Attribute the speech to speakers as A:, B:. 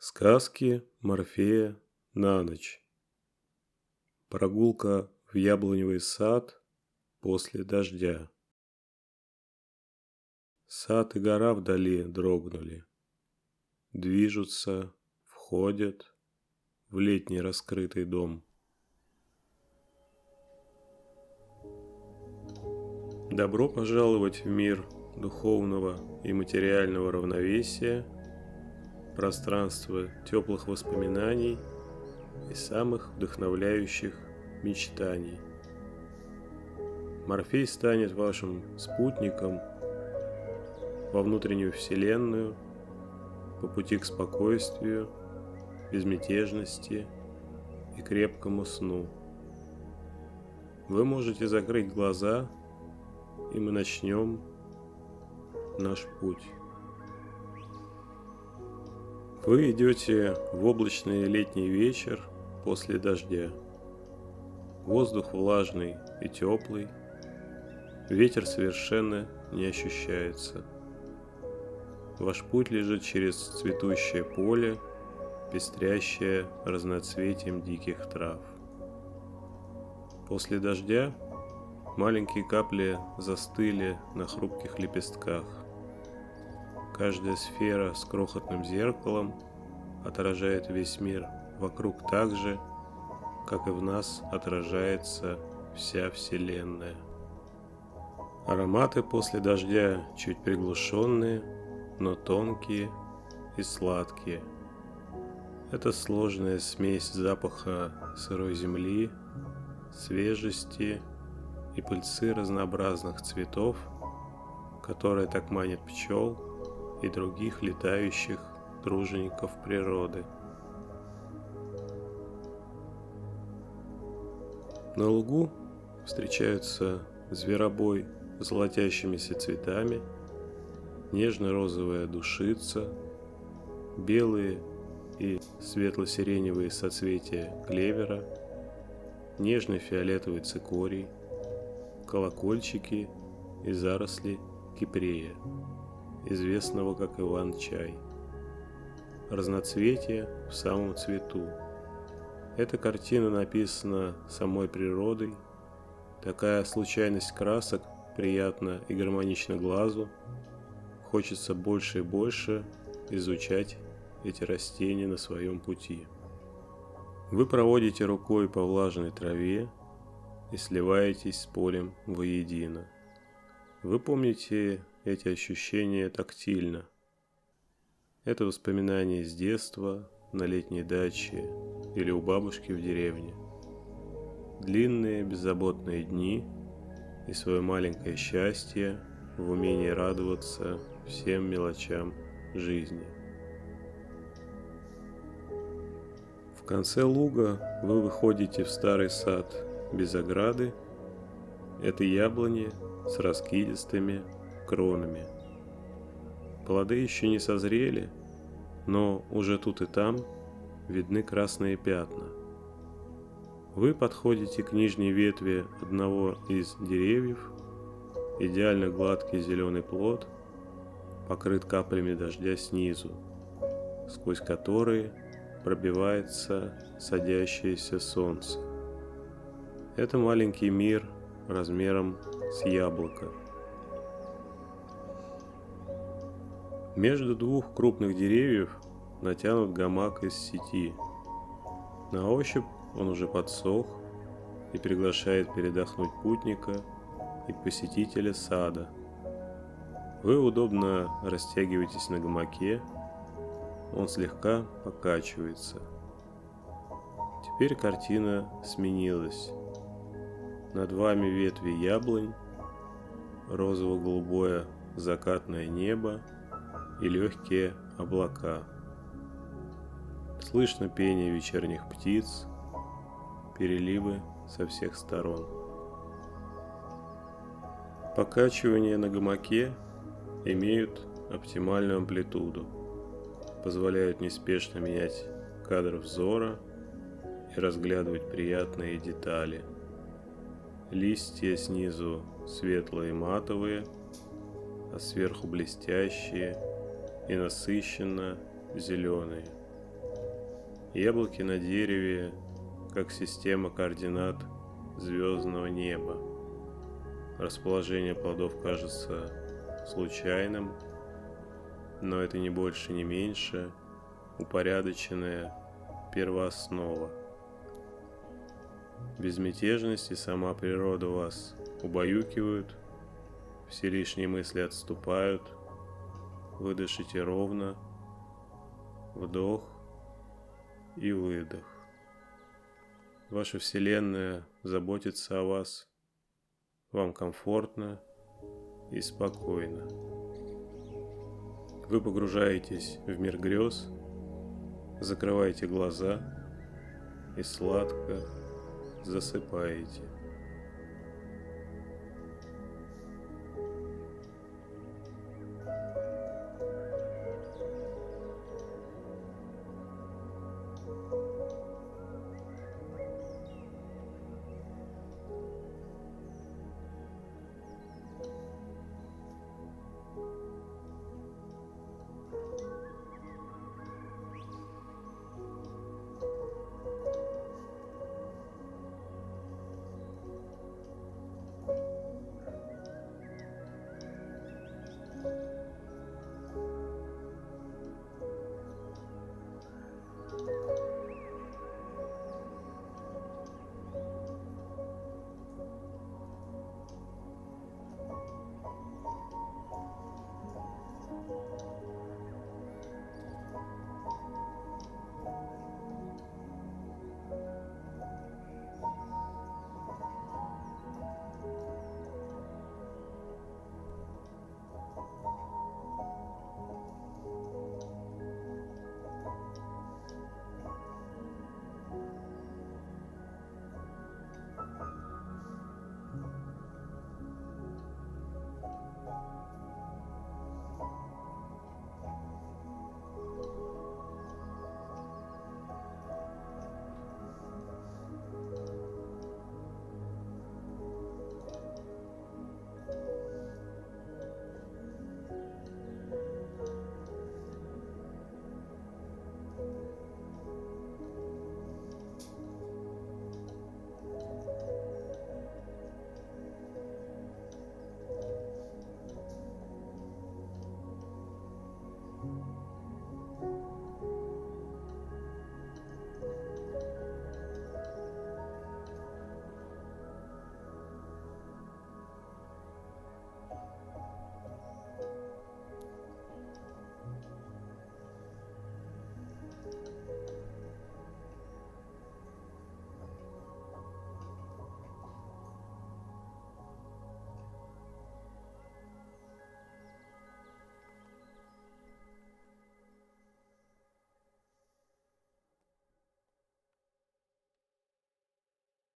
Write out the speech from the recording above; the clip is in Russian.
A: Сказки Морфея на ночь. Прогулка в яблоневый сад после дождя. Сад и гора вдали дрогнули. Движутся, входят в летний раскрытый дом. Добро пожаловать в мир духовного и материального равновесия – пространство теплых воспоминаний и самых вдохновляющих мечтаний. Морфей станет вашим спутником во внутреннюю вселенную по пути к спокойствию, безмятежности и крепкому сну. Вы можете закрыть глаза, и мы начнем наш путь. Вы идете в облачный летний вечер после дождя. Воздух влажный и теплый, ветер совершенно не ощущается. Ваш путь лежит через цветущее поле, пестрящее разноцветием диких трав. После дождя маленькие капли застыли на хрупких лепестках – Каждая сфера с крохотным зеркалом отражает весь мир вокруг так же, как и в нас отражается вся Вселенная. Ароматы после дождя чуть приглушенные, но тонкие и сладкие. Это сложная смесь запаха сырой земли, свежести и пыльцы разнообразных цветов, которая так манит пчел – и других летающих тружеников природы. На лугу встречаются зверобой золотящимися цветами, нежно-розовая душица, белые и светло-сиреневые соцветия клевера, нежный фиолетовый цикорий, колокольчики и заросли кипрея известного как Иван-чай. Разноцветие в самом цвету. Эта картина написана самой природой. Такая случайность красок приятна и гармонична глазу. Хочется больше и больше изучать эти растения на своем пути. Вы проводите рукой по влажной траве и сливаетесь с полем воедино. Вы помните эти ощущения тактильно. Это воспоминания из детства, на летней даче или у бабушки в деревне. Длинные беззаботные дни и свое маленькое счастье в умении радоваться всем мелочам жизни. В конце луга вы выходите в старый сад без ограды. Это яблони с раскидистыми кронами. Плоды еще не созрели, но уже тут и там видны красные пятна. Вы подходите к нижней ветви одного из деревьев, идеально гладкий зеленый плод, покрыт каплями дождя снизу, сквозь которые пробивается садящееся солнце. Это маленький мир размером с яблоко. Между двух крупных деревьев натянут гамак из сети. На ощупь он уже подсох и приглашает передохнуть путника и посетителя сада. Вы удобно растягиваетесь на гамаке, он слегка покачивается. Теперь картина сменилась. Над вами ветви яблонь, розово-голубое закатное небо – и легкие облака. Слышно пение вечерних птиц, переливы со всех сторон. Покачивания на гамаке имеют оптимальную амплитуду, позволяют неспешно менять кадр взора и разглядывать приятные детали. Листья снизу светлые матовые, а сверху блестящие – и насыщенно зеленые. Яблоки на дереве, как система координат звездного неба. Расположение плодов кажется случайным, но это не больше, не меньше упорядоченная первооснова. Безмятежность и сама природа вас убаюкивают, все лишние мысли отступают, вы дышите ровно, вдох и выдох. Ваша Вселенная заботится о вас, вам комфортно и спокойно. Вы погружаетесь в мир грез, закрываете глаза и сладко засыпаете.